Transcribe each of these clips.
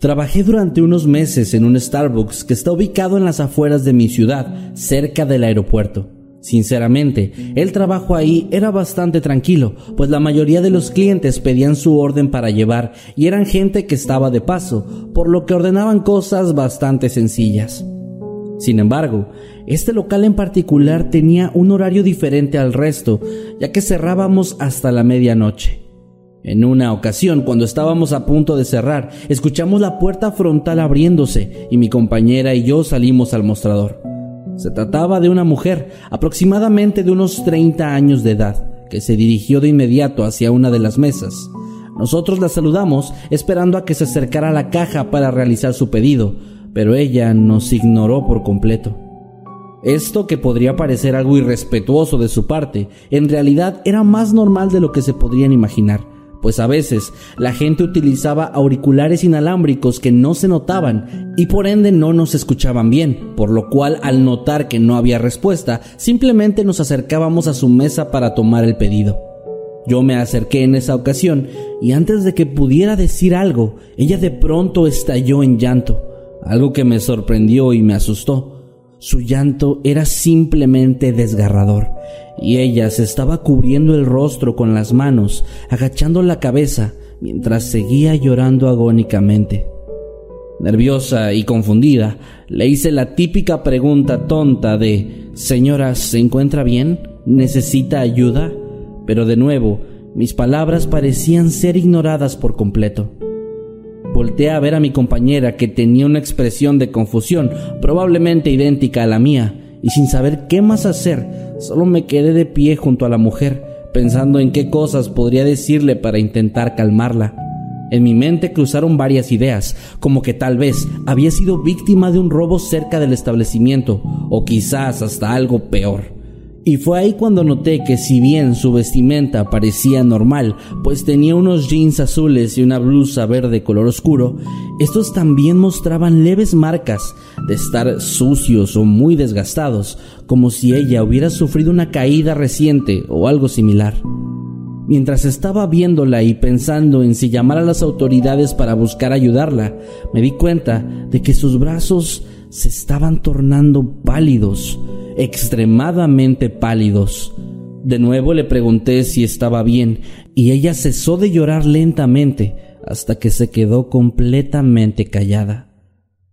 Trabajé durante unos meses en un Starbucks que está ubicado en las afueras de mi ciudad, cerca del aeropuerto. Sinceramente, el trabajo ahí era bastante tranquilo, pues la mayoría de los clientes pedían su orden para llevar y eran gente que estaba de paso, por lo que ordenaban cosas bastante sencillas. Sin embargo, este local en particular tenía un horario diferente al resto, ya que cerrábamos hasta la medianoche. En una ocasión, cuando estábamos a punto de cerrar, escuchamos la puerta frontal abriéndose y mi compañera y yo salimos al mostrador. Se trataba de una mujer, aproximadamente de unos 30 años de edad, que se dirigió de inmediato hacia una de las mesas. Nosotros la saludamos esperando a que se acercara a la caja para realizar su pedido, pero ella nos ignoró por completo. Esto que podría parecer algo irrespetuoso de su parte, en realidad era más normal de lo que se podrían imaginar pues a veces la gente utilizaba auriculares inalámbricos que no se notaban y por ende no nos escuchaban bien, por lo cual al notar que no había respuesta, simplemente nos acercábamos a su mesa para tomar el pedido. Yo me acerqué en esa ocasión y antes de que pudiera decir algo, ella de pronto estalló en llanto, algo que me sorprendió y me asustó. Su llanto era simplemente desgarrador, y ella se estaba cubriendo el rostro con las manos, agachando la cabeza, mientras seguía llorando agónicamente. Nerviosa y confundida, le hice la típica pregunta tonta de Señora, ¿se encuentra bien? ¿Necesita ayuda? Pero de nuevo, mis palabras parecían ser ignoradas por completo. Volté a ver a mi compañera que tenía una expresión de confusión, probablemente idéntica a la mía, y sin saber qué más hacer, solo me quedé de pie junto a la mujer, pensando en qué cosas podría decirle para intentar calmarla. En mi mente cruzaron varias ideas, como que tal vez había sido víctima de un robo cerca del establecimiento, o quizás hasta algo peor. Y fue ahí cuando noté que si bien su vestimenta parecía normal, pues tenía unos jeans azules y una blusa verde color oscuro, estos también mostraban leves marcas de estar sucios o muy desgastados, como si ella hubiera sufrido una caída reciente o algo similar. Mientras estaba viéndola y pensando en si llamar a las autoridades para buscar ayudarla, me di cuenta de que sus brazos se estaban tornando pálidos extremadamente pálidos. De nuevo le pregunté si estaba bien y ella cesó de llorar lentamente hasta que se quedó completamente callada.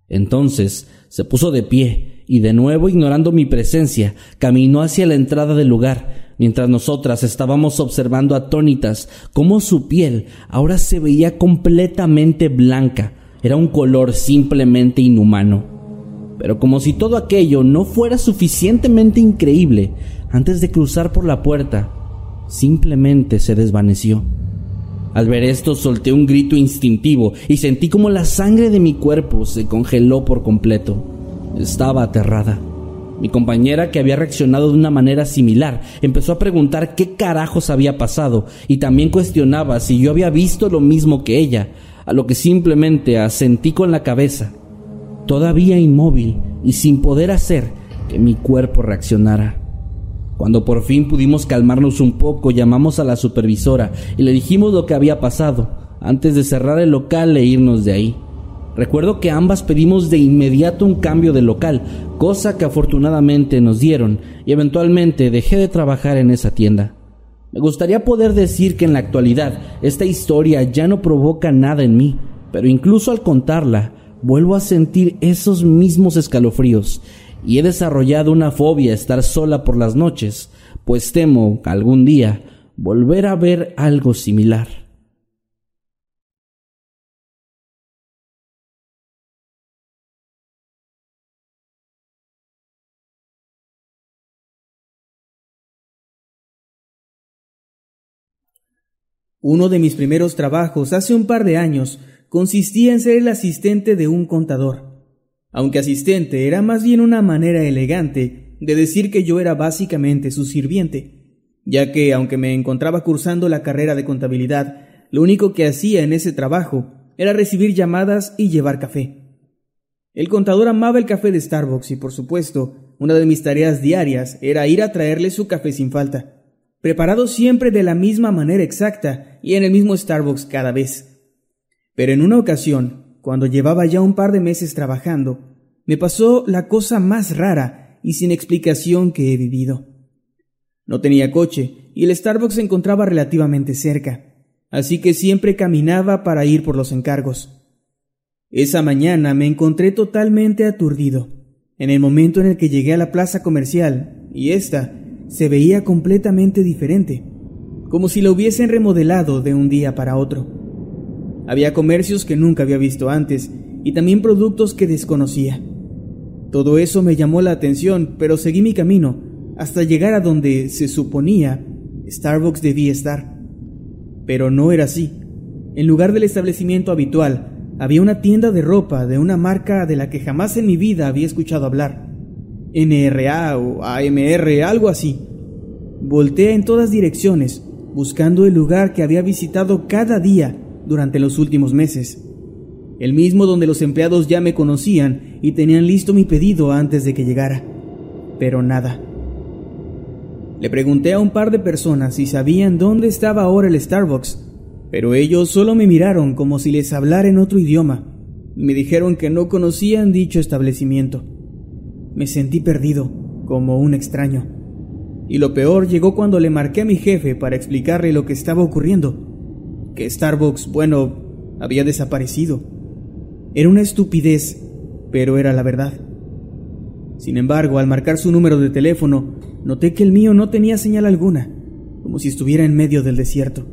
Entonces se puso de pie y de nuevo ignorando mi presencia caminó hacia la entrada del lugar mientras nosotras estábamos observando atónitas cómo su piel ahora se veía completamente blanca. Era un color simplemente inhumano. Pero como si todo aquello no fuera suficientemente increíble, antes de cruzar por la puerta, simplemente se desvaneció. Al ver esto solté un grito instintivo y sentí como la sangre de mi cuerpo se congeló por completo. Estaba aterrada. Mi compañera, que había reaccionado de una manera similar, empezó a preguntar qué carajos había pasado y también cuestionaba si yo había visto lo mismo que ella, a lo que simplemente asentí con la cabeza todavía inmóvil y sin poder hacer que mi cuerpo reaccionara. Cuando por fin pudimos calmarnos un poco, llamamos a la supervisora y le dijimos lo que había pasado antes de cerrar el local e irnos de ahí. Recuerdo que ambas pedimos de inmediato un cambio de local, cosa que afortunadamente nos dieron y eventualmente dejé de trabajar en esa tienda. Me gustaría poder decir que en la actualidad esta historia ya no provoca nada en mí, pero incluso al contarla vuelvo a sentir esos mismos escalofríos y he desarrollado una fobia a estar sola por las noches, pues temo algún día volver a ver algo similar. Uno de mis primeros trabajos hace un par de años consistía en ser el asistente de un contador. Aunque asistente era más bien una manera elegante de decir que yo era básicamente su sirviente, ya que aunque me encontraba cursando la carrera de contabilidad, lo único que hacía en ese trabajo era recibir llamadas y llevar café. El contador amaba el café de Starbucks y por supuesto, una de mis tareas diarias era ir a traerle su café sin falta preparado siempre de la misma manera exacta y en el mismo Starbucks cada vez. Pero en una ocasión, cuando llevaba ya un par de meses trabajando, me pasó la cosa más rara y sin explicación que he vivido. No tenía coche y el Starbucks se encontraba relativamente cerca, así que siempre caminaba para ir por los encargos. Esa mañana me encontré totalmente aturdido, en el momento en el que llegué a la plaza comercial, y ésta se veía completamente diferente, como si la hubiesen remodelado de un día para otro. Había comercios que nunca había visto antes y también productos que desconocía. Todo eso me llamó la atención, pero seguí mi camino hasta llegar a donde se suponía Starbucks debía estar. Pero no era así. En lugar del establecimiento habitual, había una tienda de ropa de una marca de la que jamás en mi vida había escuchado hablar. NRA o AMR, algo así. Voltea en todas direcciones, buscando el lugar que había visitado cada día durante los últimos meses. El mismo donde los empleados ya me conocían y tenían listo mi pedido antes de que llegara. Pero nada. Le pregunté a un par de personas si sabían dónde estaba ahora el Starbucks, pero ellos solo me miraron como si les hablara en otro idioma me dijeron que no conocían dicho establecimiento. Me sentí perdido, como un extraño. Y lo peor llegó cuando le marqué a mi jefe para explicarle lo que estaba ocurriendo. Que Starbucks, bueno, había desaparecido. Era una estupidez, pero era la verdad. Sin embargo, al marcar su número de teléfono, noté que el mío no tenía señal alguna, como si estuviera en medio del desierto.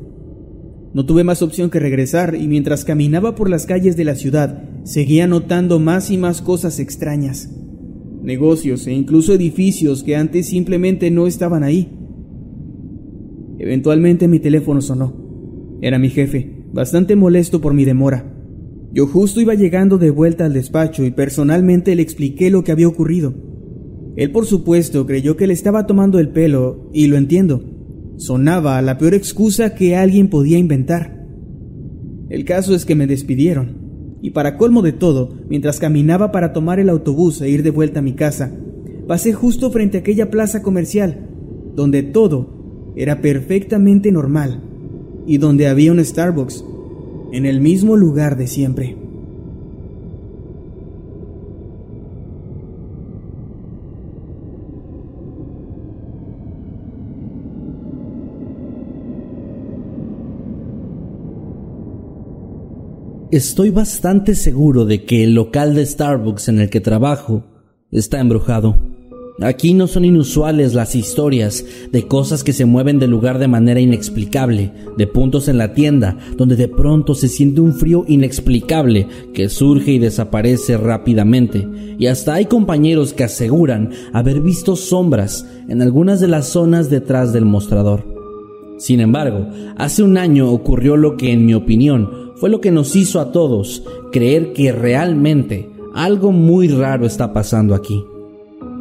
No tuve más opción que regresar y mientras caminaba por las calles de la ciudad, seguía notando más y más cosas extrañas negocios e incluso edificios que antes simplemente no estaban ahí. Eventualmente mi teléfono sonó. Era mi jefe, bastante molesto por mi demora. Yo justo iba llegando de vuelta al despacho y personalmente le expliqué lo que había ocurrido. Él por supuesto creyó que le estaba tomando el pelo, y lo entiendo. Sonaba la peor excusa que alguien podía inventar. El caso es que me despidieron. Y para colmo de todo, mientras caminaba para tomar el autobús e ir de vuelta a mi casa, pasé justo frente a aquella plaza comercial, donde todo era perfectamente normal y donde había un Starbucks, en el mismo lugar de siempre. Estoy bastante seguro de que el local de Starbucks en el que trabajo está embrujado. Aquí no son inusuales las historias de cosas que se mueven del lugar de manera inexplicable, de puntos en la tienda donde de pronto se siente un frío inexplicable que surge y desaparece rápidamente, y hasta hay compañeros que aseguran haber visto sombras en algunas de las zonas detrás del mostrador. Sin embargo, hace un año ocurrió lo que en mi opinión fue lo que nos hizo a todos creer que realmente algo muy raro está pasando aquí.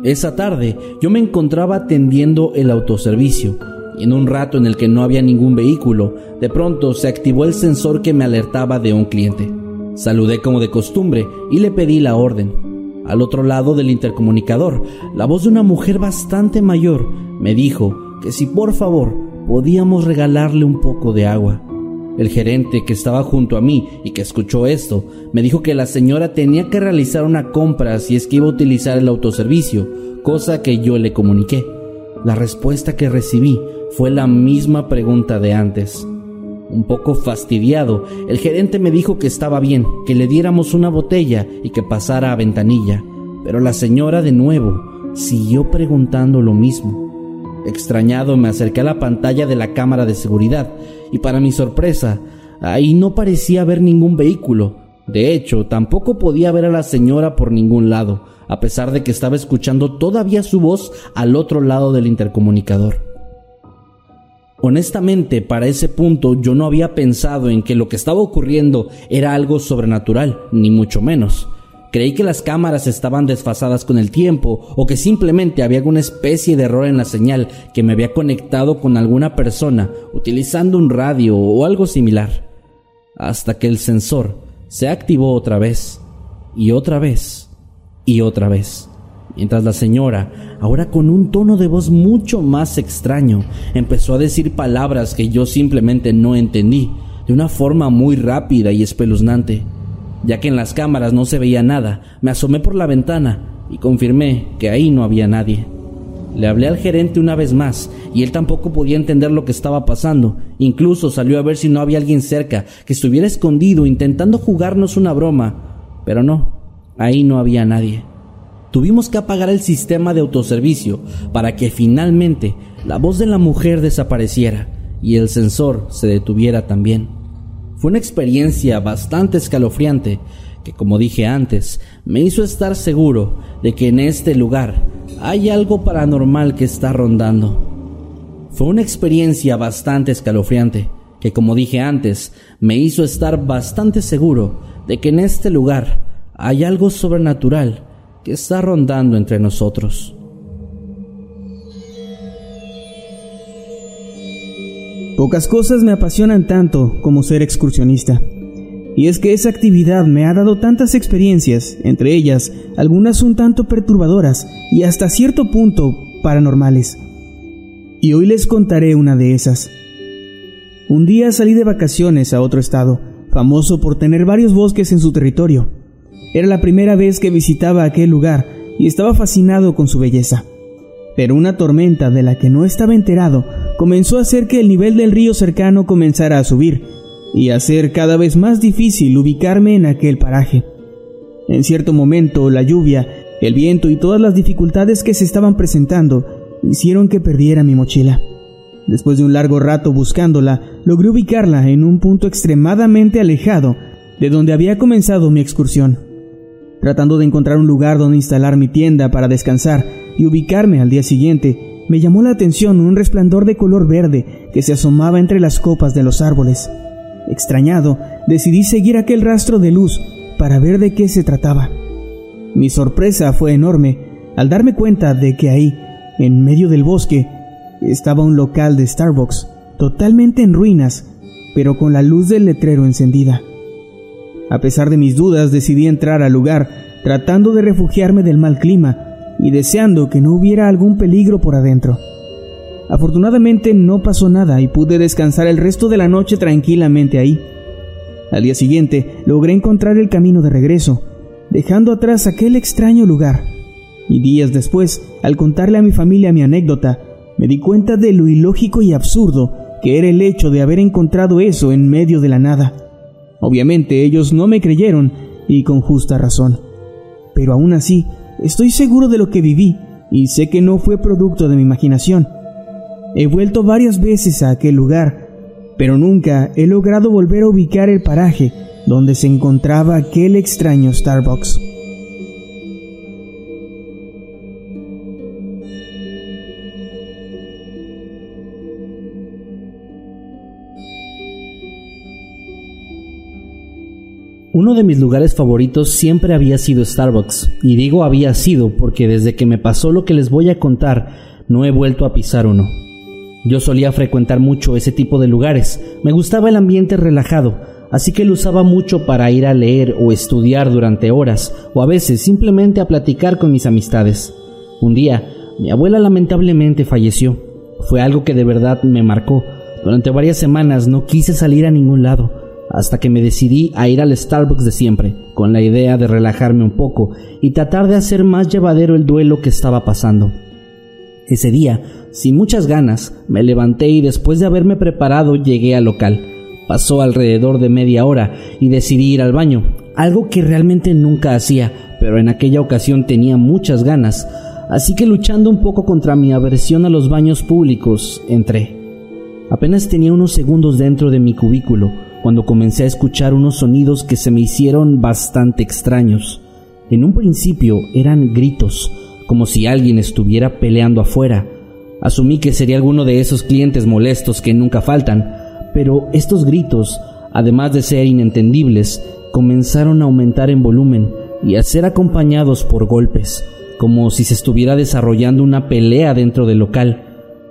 Esa tarde yo me encontraba atendiendo el autoservicio y en un rato en el que no había ningún vehículo, de pronto se activó el sensor que me alertaba de un cliente. Saludé como de costumbre y le pedí la orden. Al otro lado del intercomunicador, la voz de una mujer bastante mayor me dijo que si por favor podíamos regalarle un poco de agua. El gerente que estaba junto a mí y que escuchó esto me dijo que la señora tenía que realizar una compra si es que iba a utilizar el autoservicio, cosa que yo le comuniqué. La respuesta que recibí fue la misma pregunta de antes. Un poco fastidiado, el gerente me dijo que estaba bien, que le diéramos una botella y que pasara a ventanilla, pero la señora de nuevo siguió preguntando lo mismo. Extrañado me acerqué a la pantalla de la cámara de seguridad y para mi sorpresa, ahí no parecía haber ningún vehículo. De hecho, tampoco podía ver a la señora por ningún lado, a pesar de que estaba escuchando todavía su voz al otro lado del intercomunicador. Honestamente, para ese punto yo no había pensado en que lo que estaba ocurriendo era algo sobrenatural, ni mucho menos. Creí que las cámaras estaban desfasadas con el tiempo o que simplemente había alguna especie de error en la señal que me había conectado con alguna persona utilizando un radio o algo similar. Hasta que el sensor se activó otra vez y otra vez y otra vez mientras la señora, ahora con un tono de voz mucho más extraño, empezó a decir palabras que yo simplemente no entendí, de una forma muy rápida y espeluznante. Ya que en las cámaras no se veía nada, me asomé por la ventana y confirmé que ahí no había nadie. Le hablé al gerente una vez más y él tampoco podía entender lo que estaba pasando. Incluso salió a ver si no había alguien cerca que estuviera escondido intentando jugarnos una broma. Pero no, ahí no había nadie tuvimos que apagar el sistema de autoservicio para que finalmente la voz de la mujer desapareciera y el sensor se detuviera también. Fue una experiencia bastante escalofriante que, como dije antes, me hizo estar seguro de que en este lugar hay algo paranormal que está rondando. Fue una experiencia bastante escalofriante que, como dije antes, me hizo estar bastante seguro de que en este lugar hay algo sobrenatural que está rondando entre nosotros. Pocas cosas me apasionan tanto como ser excursionista. Y es que esa actividad me ha dado tantas experiencias, entre ellas algunas un tanto perturbadoras y hasta cierto punto paranormales. Y hoy les contaré una de esas. Un día salí de vacaciones a otro estado, famoso por tener varios bosques en su territorio. Era la primera vez que visitaba aquel lugar y estaba fascinado con su belleza. Pero una tormenta de la que no estaba enterado comenzó a hacer que el nivel del río cercano comenzara a subir y a hacer cada vez más difícil ubicarme en aquel paraje. En cierto momento, la lluvia, el viento y todas las dificultades que se estaban presentando hicieron que perdiera mi mochila. Después de un largo rato buscándola, logré ubicarla en un punto extremadamente alejado de donde había comenzado mi excursión tratando de encontrar un lugar donde instalar mi tienda para descansar y ubicarme al día siguiente, me llamó la atención un resplandor de color verde que se asomaba entre las copas de los árboles. Extrañado, decidí seguir aquel rastro de luz para ver de qué se trataba. Mi sorpresa fue enorme al darme cuenta de que ahí, en medio del bosque, estaba un local de Starbucks, totalmente en ruinas, pero con la luz del letrero encendida. A pesar de mis dudas, decidí entrar al lugar, tratando de refugiarme del mal clima y deseando que no hubiera algún peligro por adentro. Afortunadamente no pasó nada y pude descansar el resto de la noche tranquilamente ahí. Al día siguiente logré encontrar el camino de regreso, dejando atrás aquel extraño lugar. Y días después, al contarle a mi familia mi anécdota, me di cuenta de lo ilógico y absurdo que era el hecho de haber encontrado eso en medio de la nada. Obviamente ellos no me creyeron y con justa razón. Pero aún así, estoy seguro de lo que viví y sé que no fue producto de mi imaginación. He vuelto varias veces a aquel lugar, pero nunca he logrado volver a ubicar el paraje donde se encontraba aquel extraño Starbucks. Uno de mis lugares favoritos siempre había sido Starbucks, y digo había sido porque desde que me pasó lo que les voy a contar, no he vuelto a pisar uno. Yo solía frecuentar mucho ese tipo de lugares, me gustaba el ambiente relajado, así que lo usaba mucho para ir a leer o estudiar durante horas, o a veces simplemente a platicar con mis amistades. Un día, mi abuela lamentablemente falleció. Fue algo que de verdad me marcó. Durante varias semanas no quise salir a ningún lado hasta que me decidí a ir al Starbucks de siempre, con la idea de relajarme un poco y tratar de hacer más llevadero el duelo que estaba pasando. Ese día, sin muchas ganas, me levanté y después de haberme preparado llegué al local. Pasó alrededor de media hora y decidí ir al baño, algo que realmente nunca hacía, pero en aquella ocasión tenía muchas ganas, así que luchando un poco contra mi aversión a los baños públicos, entré. Apenas tenía unos segundos dentro de mi cubículo cuando comencé a escuchar unos sonidos que se me hicieron bastante extraños. En un principio eran gritos, como si alguien estuviera peleando afuera. Asumí que sería alguno de esos clientes molestos que nunca faltan, pero estos gritos, además de ser inentendibles, comenzaron a aumentar en volumen y a ser acompañados por golpes, como si se estuviera desarrollando una pelea dentro del local.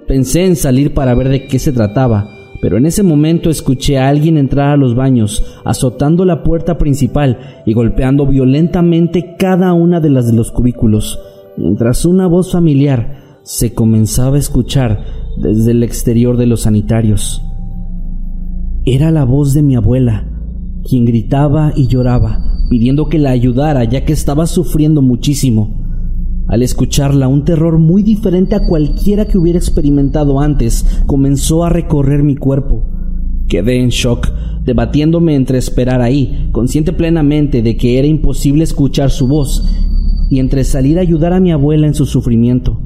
Pensé en salir para ver de qué se trataba, pero en ese momento escuché a alguien entrar a los baños, azotando la puerta principal y golpeando violentamente cada una de las de los cubículos mientras una voz familiar se comenzaba a escuchar desde el exterior de los sanitarios. Era la voz de mi abuela, quien gritaba y lloraba, pidiendo que la ayudara ya que estaba sufriendo muchísimo. Al escucharla, un terror muy diferente a cualquiera que hubiera experimentado antes comenzó a recorrer mi cuerpo. Quedé en shock, debatiéndome entre esperar ahí, consciente plenamente de que era imposible escuchar su voz, y entre salir a ayudar a mi abuela en su sufrimiento.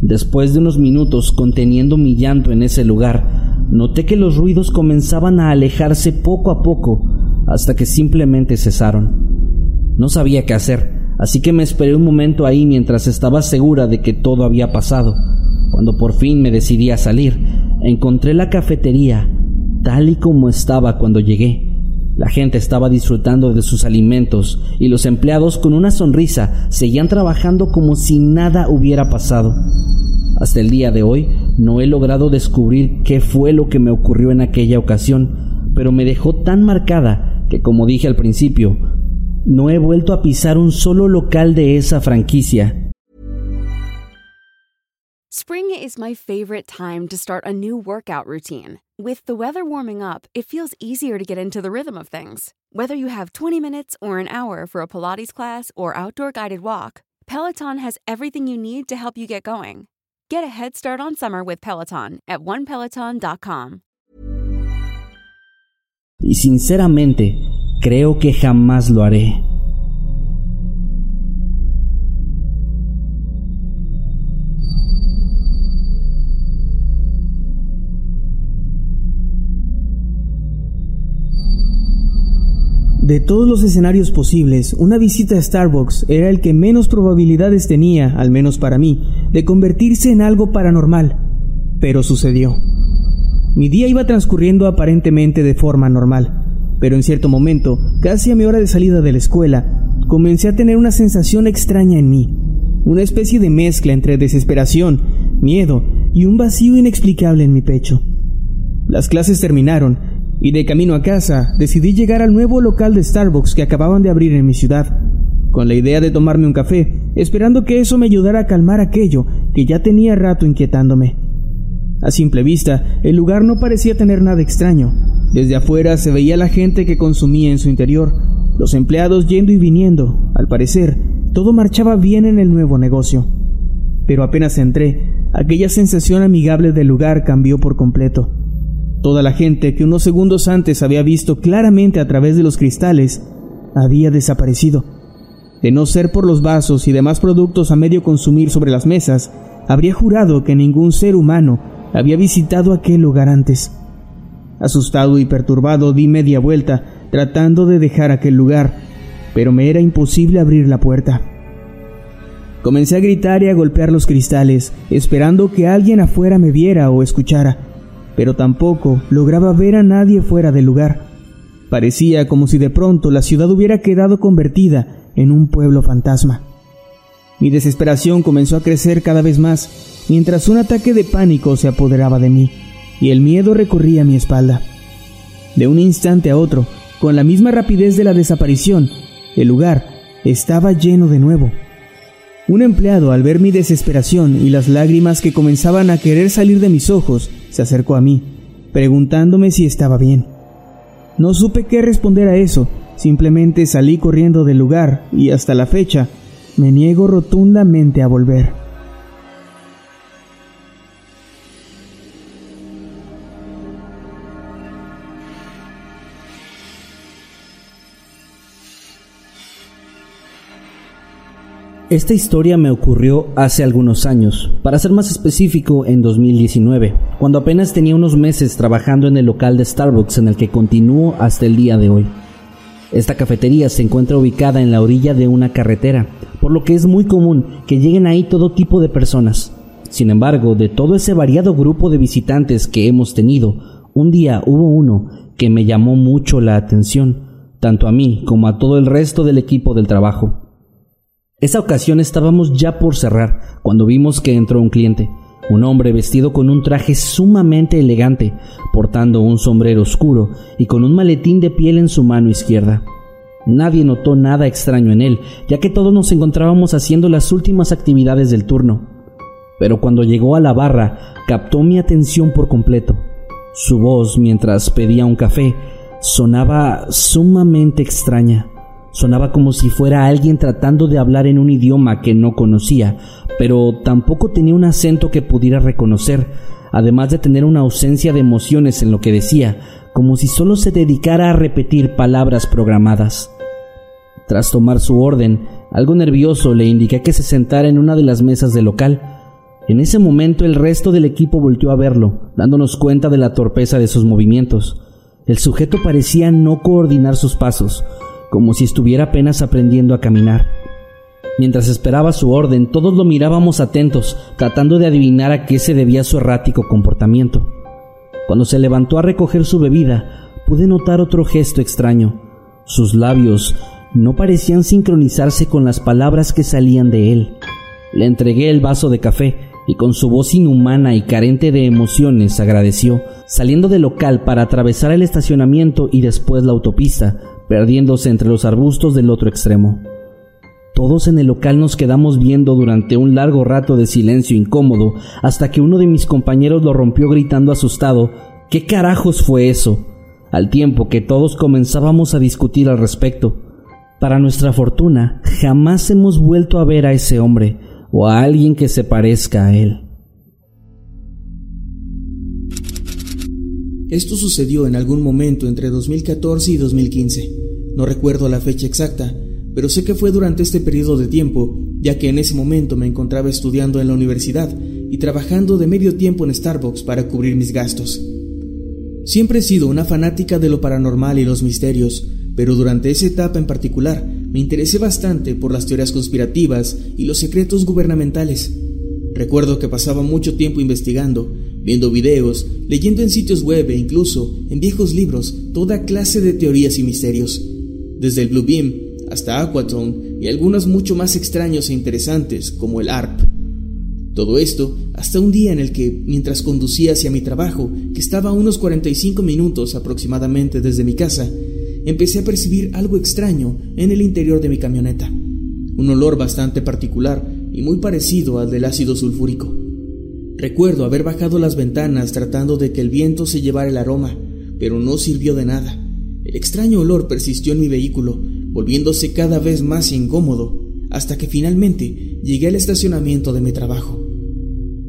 Después de unos minutos conteniendo mi llanto en ese lugar, noté que los ruidos comenzaban a alejarse poco a poco hasta que simplemente cesaron. No sabía qué hacer, así que me esperé un momento ahí mientras estaba segura de que todo había pasado. Cuando por fin me decidí a salir, encontré la cafetería tal y como estaba cuando llegué. La gente estaba disfrutando de sus alimentos y los empleados con una sonrisa seguían trabajando como si nada hubiera pasado. Hasta el día de hoy no he logrado descubrir qué fue lo que me ocurrió en aquella ocasión, pero me dejó tan marcada que como dije al principio, no he vuelto a pisar un solo local de esa franquicia. Spring is my favorite time to start a new workout routine. With the weather warming up, it feels easier to get into the rhythm of things. Whether you have 20 minutes or an hour for a Pilates class or outdoor guided walk, Peloton has everything you need to help you get going. Get a head start on summer with Peloton at onepeloton.com. Y sinceramente, creo que jamás lo haré. De todos los escenarios posibles, una visita a Starbucks era el que menos probabilidades tenía, al menos para mí, de convertirse en algo paranormal. Pero sucedió. Mi día iba transcurriendo aparentemente de forma normal, pero en cierto momento, casi a mi hora de salida de la escuela, comencé a tener una sensación extraña en mí, una especie de mezcla entre desesperación, miedo y un vacío inexplicable en mi pecho. Las clases terminaron y de camino a casa decidí llegar al nuevo local de Starbucks que acababan de abrir en mi ciudad, con la idea de tomarme un café, esperando que eso me ayudara a calmar aquello que ya tenía rato inquietándome. A simple vista, el lugar no parecía tener nada extraño. Desde afuera se veía la gente que consumía en su interior, los empleados yendo y viniendo. Al parecer, todo marchaba bien en el nuevo negocio. Pero apenas entré, aquella sensación amigable del lugar cambió por completo. Toda la gente que unos segundos antes había visto claramente a través de los cristales había desaparecido. De no ser por los vasos y demás productos a medio consumir sobre las mesas, habría jurado que ningún ser humano había visitado aquel lugar antes. Asustado y perturbado di media vuelta tratando de dejar aquel lugar, pero me era imposible abrir la puerta. Comencé a gritar y a golpear los cristales, esperando que alguien afuera me viera o escuchara pero tampoco lograba ver a nadie fuera del lugar. Parecía como si de pronto la ciudad hubiera quedado convertida en un pueblo fantasma. Mi desesperación comenzó a crecer cada vez más, mientras un ataque de pánico se apoderaba de mí, y el miedo recorría mi espalda. De un instante a otro, con la misma rapidez de la desaparición, el lugar estaba lleno de nuevo. Un empleado, al ver mi desesperación y las lágrimas que comenzaban a querer salir de mis ojos, se acercó a mí, preguntándome si estaba bien. No supe qué responder a eso, simplemente salí corriendo del lugar y hasta la fecha me niego rotundamente a volver. Esta historia me ocurrió hace algunos años, para ser más específico en 2019, cuando apenas tenía unos meses trabajando en el local de Starbucks en el que continúo hasta el día de hoy. Esta cafetería se encuentra ubicada en la orilla de una carretera por lo que es muy común que lleguen ahí todo tipo de personas. Sin embargo, de todo ese variado grupo de visitantes que hemos tenido, un día hubo uno que me llamó mucho la atención, tanto a mí como a todo el resto del equipo del trabajo. Esa ocasión estábamos ya por cerrar cuando vimos que entró un cliente, un hombre vestido con un traje sumamente elegante, portando un sombrero oscuro y con un maletín de piel en su mano izquierda. Nadie notó nada extraño en él, ya que todos nos encontrábamos haciendo las últimas actividades del turno. Pero cuando llegó a la barra, captó mi atención por completo. Su voz, mientras pedía un café, sonaba sumamente extraña. Sonaba como si fuera alguien tratando de hablar en un idioma que no conocía, pero tampoco tenía un acento que pudiera reconocer, además de tener una ausencia de emociones en lo que decía, como si solo se dedicara a repetir palabras programadas. Tras tomar su orden, algo nervioso le indiqué que se sentara en una de las mesas del local. En ese momento el resto del equipo volteó a verlo, dándonos cuenta de la torpeza de sus movimientos. El sujeto parecía no coordinar sus pasos, como si estuviera apenas aprendiendo a caminar. Mientras esperaba su orden, todos lo mirábamos atentos, tratando de adivinar a qué se debía su errático comportamiento. Cuando se levantó a recoger su bebida, pude notar otro gesto extraño. Sus labios no parecían sincronizarse con las palabras que salían de él. Le entregué el vaso de café y con su voz inhumana y carente de emociones agradeció, saliendo del local para atravesar el estacionamiento y después la autopista, perdiéndose entre los arbustos del otro extremo. Todos en el local nos quedamos viendo durante un largo rato de silencio incómodo hasta que uno de mis compañeros lo rompió gritando asustado ¿Qué carajos fue eso? al tiempo que todos comenzábamos a discutir al respecto. Para nuestra fortuna, jamás hemos vuelto a ver a ese hombre o a alguien que se parezca a él. Esto sucedió en algún momento entre 2014 y 2015. No recuerdo la fecha exacta, pero sé que fue durante este periodo de tiempo, ya que en ese momento me encontraba estudiando en la universidad y trabajando de medio tiempo en Starbucks para cubrir mis gastos. Siempre he sido una fanática de lo paranormal y los misterios, pero durante esa etapa en particular me interesé bastante por las teorías conspirativas y los secretos gubernamentales. Recuerdo que pasaba mucho tiempo investigando, viendo videos, leyendo en sitios web e incluso en viejos libros toda clase de teorías y misterios, desde el Blue Beam hasta Aquatone y algunos mucho más extraños e interesantes como el ARP. Todo esto hasta un día en el que, mientras conducía hacia mi trabajo, que estaba a unos 45 minutos aproximadamente desde mi casa, empecé a percibir algo extraño en el interior de mi camioneta, un olor bastante particular y muy parecido al del ácido sulfúrico. Recuerdo haber bajado las ventanas tratando de que el viento se llevara el aroma, pero no sirvió de nada. El extraño olor persistió en mi vehículo, volviéndose cada vez más incómodo, hasta que finalmente llegué al estacionamiento de mi trabajo.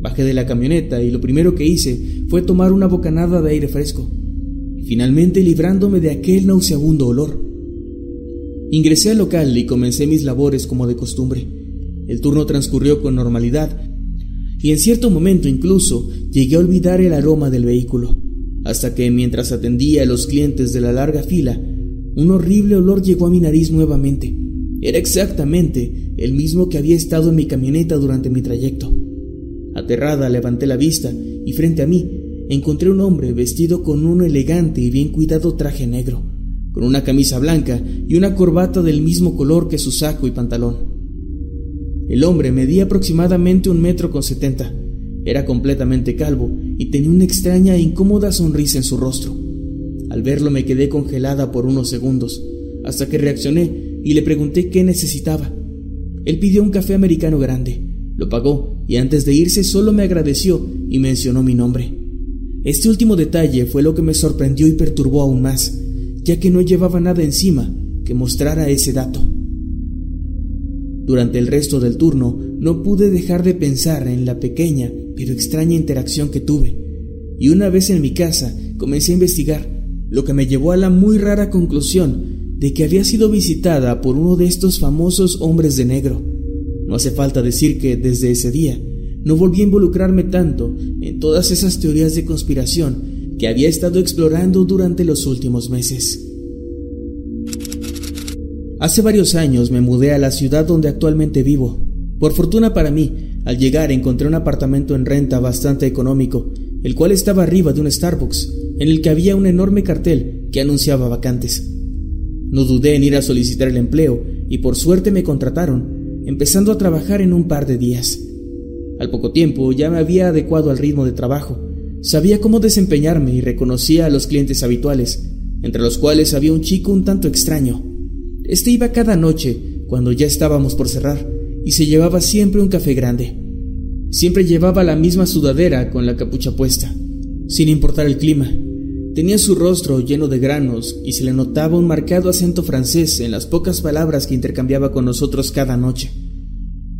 Bajé de la camioneta y lo primero que hice fue tomar una bocanada de aire fresco, finalmente librándome de aquel nauseabundo olor. Ingresé al local y comencé mis labores como de costumbre. El turno transcurrió con normalidad y en cierto momento incluso llegué a olvidar el aroma del vehículo, hasta que mientras atendía a los clientes de la larga fila, un horrible olor llegó a mi nariz nuevamente. Era exactamente el mismo que había estado en mi camioneta durante mi trayecto. Aterrada levanté la vista y frente a mí encontré un hombre vestido con un elegante y bien cuidado traje negro, con una camisa blanca y una corbata del mismo color que su saco y pantalón. El hombre medía aproximadamente un metro con setenta. Era completamente calvo y tenía una extraña e incómoda sonrisa en su rostro. Al verlo me quedé congelada por unos segundos, hasta que reaccioné y le pregunté qué necesitaba. Él pidió un café americano grande, lo pagó y antes de irse solo me agradeció y mencionó mi nombre. Este último detalle fue lo que me sorprendió y perturbó aún más, ya que no llevaba nada encima que mostrara ese dato. Durante el resto del turno no pude dejar de pensar en la pequeña pero extraña interacción que tuve, y una vez en mi casa comencé a investigar, lo que me llevó a la muy rara conclusión de que había sido visitada por uno de estos famosos hombres de negro. No hace falta decir que desde ese día no volví a involucrarme tanto en todas esas teorías de conspiración que había estado explorando durante los últimos meses. Hace varios años me mudé a la ciudad donde actualmente vivo. Por fortuna para mí, al llegar encontré un apartamento en renta bastante económico, el cual estaba arriba de un Starbucks, en el que había un enorme cartel que anunciaba vacantes. No dudé en ir a solicitar el empleo y por suerte me contrataron, empezando a trabajar en un par de días. Al poco tiempo ya me había adecuado al ritmo de trabajo, sabía cómo desempeñarme y reconocía a los clientes habituales, entre los cuales había un chico un tanto extraño. Este iba cada noche, cuando ya estábamos por cerrar, y se llevaba siempre un café grande. Siempre llevaba la misma sudadera con la capucha puesta, sin importar el clima. Tenía su rostro lleno de granos y se le notaba un marcado acento francés en las pocas palabras que intercambiaba con nosotros cada noche.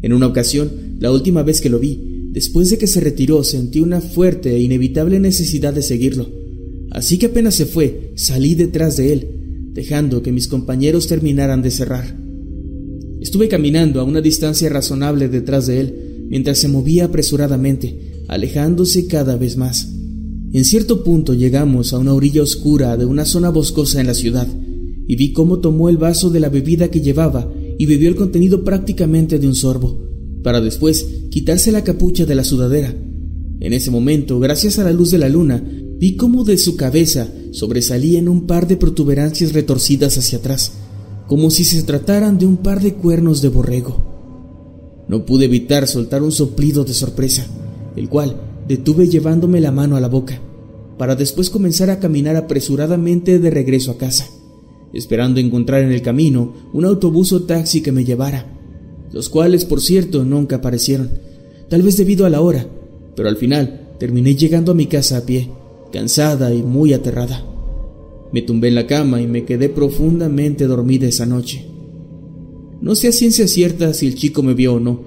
En una ocasión, la última vez que lo vi, después de que se retiró, sentí una fuerte e inevitable necesidad de seguirlo. Así que apenas se fue, salí detrás de él, dejando que mis compañeros terminaran de cerrar. Estuve caminando a una distancia razonable detrás de él, mientras se movía apresuradamente, alejándose cada vez más. En cierto punto llegamos a una orilla oscura de una zona boscosa en la ciudad, y vi cómo tomó el vaso de la bebida que llevaba y bebió el contenido prácticamente de un sorbo, para después quitarse la capucha de la sudadera. En ese momento, gracias a la luz de la luna, vi cómo de su cabeza sobresalían un par de protuberancias retorcidas hacia atrás, como si se trataran de un par de cuernos de borrego. No pude evitar soltar un soplido de sorpresa, el cual detuve llevándome la mano a la boca, para después comenzar a caminar apresuradamente de regreso a casa, esperando encontrar en el camino un autobús o taxi que me llevara, los cuales, por cierto, nunca aparecieron, tal vez debido a la hora, pero al final terminé llegando a mi casa a pie, cansada y muy aterrada. Me tumbé en la cama y me quedé profundamente dormida esa noche. No sé a ciencia cierta si el chico me vio o no,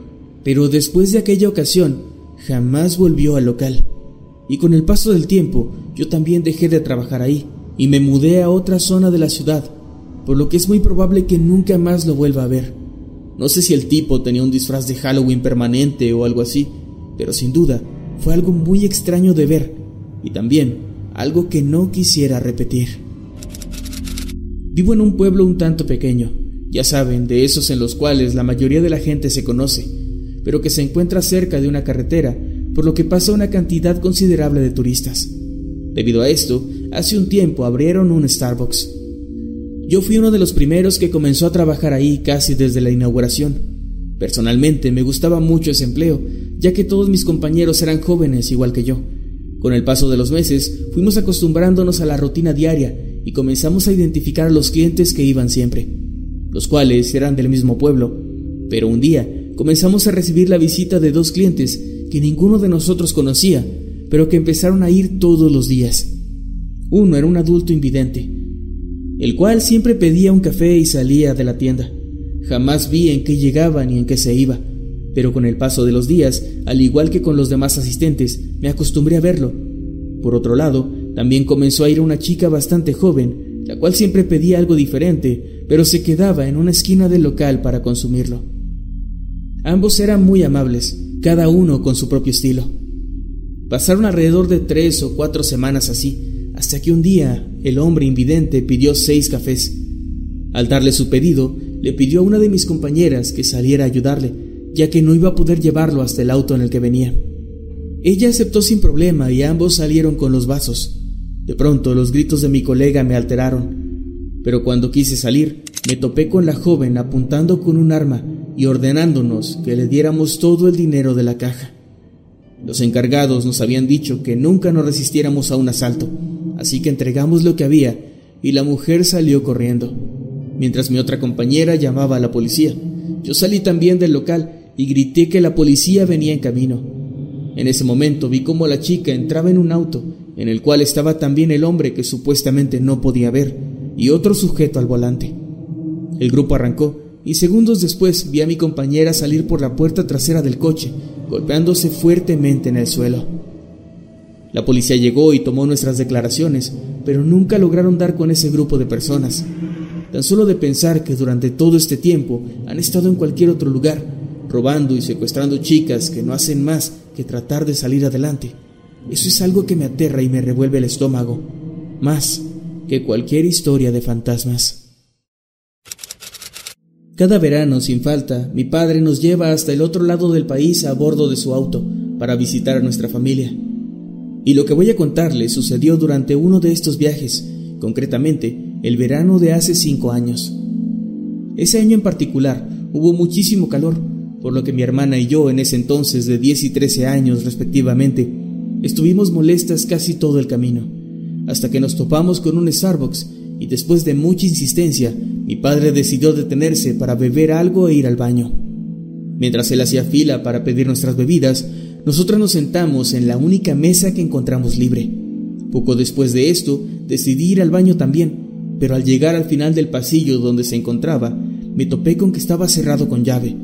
pero después de aquella ocasión jamás volvió al local. Y con el paso del tiempo yo también dejé de trabajar ahí y me mudé a otra zona de la ciudad, por lo que es muy probable que nunca más lo vuelva a ver. No sé si el tipo tenía un disfraz de Halloween permanente o algo así, pero sin duda fue algo muy extraño de ver y también algo que no quisiera repetir. Vivo en un pueblo un tanto pequeño, ya saben, de esos en los cuales la mayoría de la gente se conoce, pero que se encuentra cerca de una carretera, por lo que pasa una cantidad considerable de turistas. Debido a esto, hace un tiempo abrieron un Starbucks. Yo fui uno de los primeros que comenzó a trabajar ahí casi desde la inauguración. Personalmente me gustaba mucho ese empleo, ya que todos mis compañeros eran jóvenes igual que yo. Con el paso de los meses fuimos acostumbrándonos a la rutina diaria y comenzamos a identificar a los clientes que iban siempre, los cuales eran del mismo pueblo. Pero un día comenzamos a recibir la visita de dos clientes que ninguno de nosotros conocía, pero que empezaron a ir todos los días. Uno era un adulto invidente, el cual siempre pedía un café y salía de la tienda. Jamás vi en qué llegaba ni en qué se iba, pero con el paso de los días, al igual que con los demás asistentes, me acostumbré a verlo. Por otro lado, también comenzó a ir una chica bastante joven, la cual siempre pedía algo diferente, pero se quedaba en una esquina del local para consumirlo. Ambos eran muy amables, cada uno con su propio estilo. Pasaron alrededor de tres o cuatro semanas así, hasta que un día el hombre invidente pidió seis cafés. Al darle su pedido, le pidió a una de mis compañeras que saliera a ayudarle, ya que no iba a poder llevarlo hasta el auto en el que venía. Ella aceptó sin problema y ambos salieron con los vasos. De pronto los gritos de mi colega me alteraron, pero cuando quise salir me topé con la joven apuntando con un arma y ordenándonos que le diéramos todo el dinero de la caja. Los encargados nos habían dicho que nunca nos resistiéramos a un asalto, así que entregamos lo que había y la mujer salió corriendo, mientras mi otra compañera llamaba a la policía. Yo salí también del local y grité que la policía venía en camino. En ese momento vi cómo la chica entraba en un auto en el cual estaba también el hombre que supuestamente no podía ver, y otro sujeto al volante. El grupo arrancó, y segundos después vi a mi compañera salir por la puerta trasera del coche, golpeándose fuertemente en el suelo. La policía llegó y tomó nuestras declaraciones, pero nunca lograron dar con ese grupo de personas. Tan solo de pensar que durante todo este tiempo han estado en cualquier otro lugar, robando y secuestrando chicas que no hacen más que tratar de salir adelante. Eso es algo que me aterra y me revuelve el estómago, más que cualquier historia de fantasmas. Cada verano, sin falta, mi padre nos lleva hasta el otro lado del país a bordo de su auto para visitar a nuestra familia. Y lo que voy a contarles sucedió durante uno de estos viajes, concretamente el verano de hace cinco años. Ese año en particular hubo muchísimo calor, por lo que mi hermana y yo, en ese entonces de 10 y 13 años respectivamente, estuvimos molestas casi todo el camino, hasta que nos topamos con un Starbucks y después de mucha insistencia, mi padre decidió detenerse para beber algo e ir al baño. Mientras él hacía fila para pedir nuestras bebidas, nosotros nos sentamos en la única mesa que encontramos libre. Poco después de esto, decidí ir al baño también, pero al llegar al final del pasillo donde se encontraba, me topé con que estaba cerrado con llave,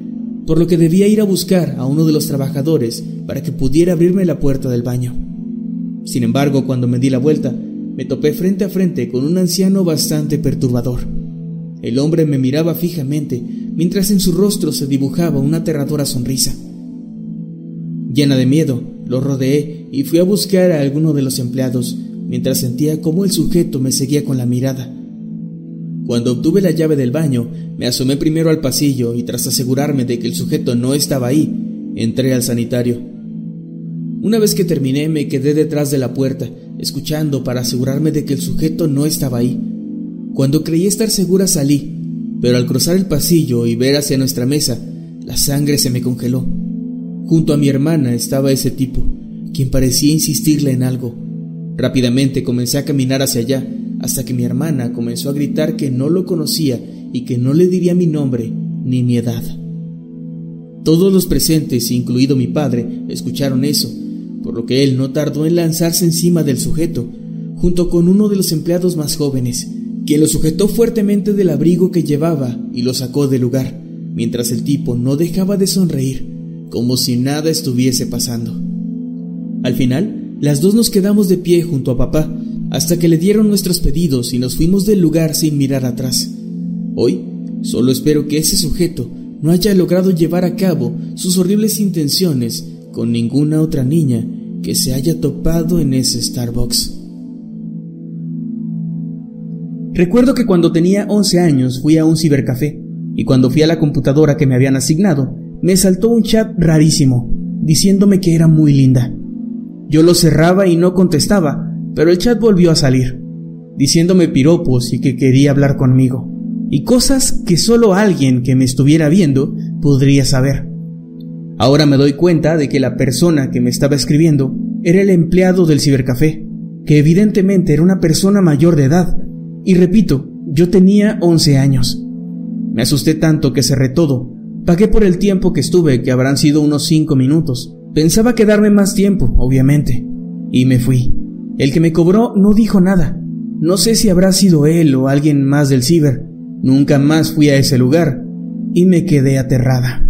por lo que debía ir a buscar a uno de los trabajadores para que pudiera abrirme la puerta del baño. Sin embargo, cuando me di la vuelta, me topé frente a frente con un anciano bastante perturbador. El hombre me miraba fijamente, mientras en su rostro se dibujaba una aterradora sonrisa. Llena de miedo, lo rodeé y fui a buscar a alguno de los empleados, mientras sentía cómo el sujeto me seguía con la mirada. Cuando obtuve la llave del baño, me asomé primero al pasillo y tras asegurarme de que el sujeto no estaba ahí, entré al sanitario. Una vez que terminé, me quedé detrás de la puerta, escuchando para asegurarme de que el sujeto no estaba ahí. Cuando creí estar segura salí, pero al cruzar el pasillo y ver hacia nuestra mesa, la sangre se me congeló. Junto a mi hermana estaba ese tipo, quien parecía insistirle en algo. Rápidamente comencé a caminar hacia allá, hasta que mi hermana comenzó a gritar que no lo conocía y que no le diría mi nombre ni mi edad. Todos los presentes, incluido mi padre, escucharon eso, por lo que él no tardó en lanzarse encima del sujeto, junto con uno de los empleados más jóvenes, quien lo sujetó fuertemente del abrigo que llevaba y lo sacó del lugar, mientras el tipo no dejaba de sonreír, como si nada estuviese pasando. Al final, las dos nos quedamos de pie junto a papá, hasta que le dieron nuestros pedidos y nos fuimos del lugar sin mirar atrás. Hoy, solo espero que ese sujeto no haya logrado llevar a cabo sus horribles intenciones con ninguna otra niña que se haya topado en ese Starbucks. Recuerdo que cuando tenía 11 años fui a un cibercafé y cuando fui a la computadora que me habían asignado, me saltó un chat rarísimo, diciéndome que era muy linda. Yo lo cerraba y no contestaba, pero el chat volvió a salir, diciéndome piropos y que quería hablar conmigo, y cosas que solo alguien que me estuviera viendo podría saber. Ahora me doy cuenta de que la persona que me estaba escribiendo era el empleado del cibercafé, que evidentemente era una persona mayor de edad, y repito, yo tenía 11 años. Me asusté tanto que cerré todo. Pagué por el tiempo que estuve, que habrán sido unos 5 minutos. Pensaba quedarme más tiempo, obviamente. Y me fui. El que me cobró no dijo nada. No sé si habrá sido él o alguien más del ciber. Nunca más fui a ese lugar y me quedé aterrada.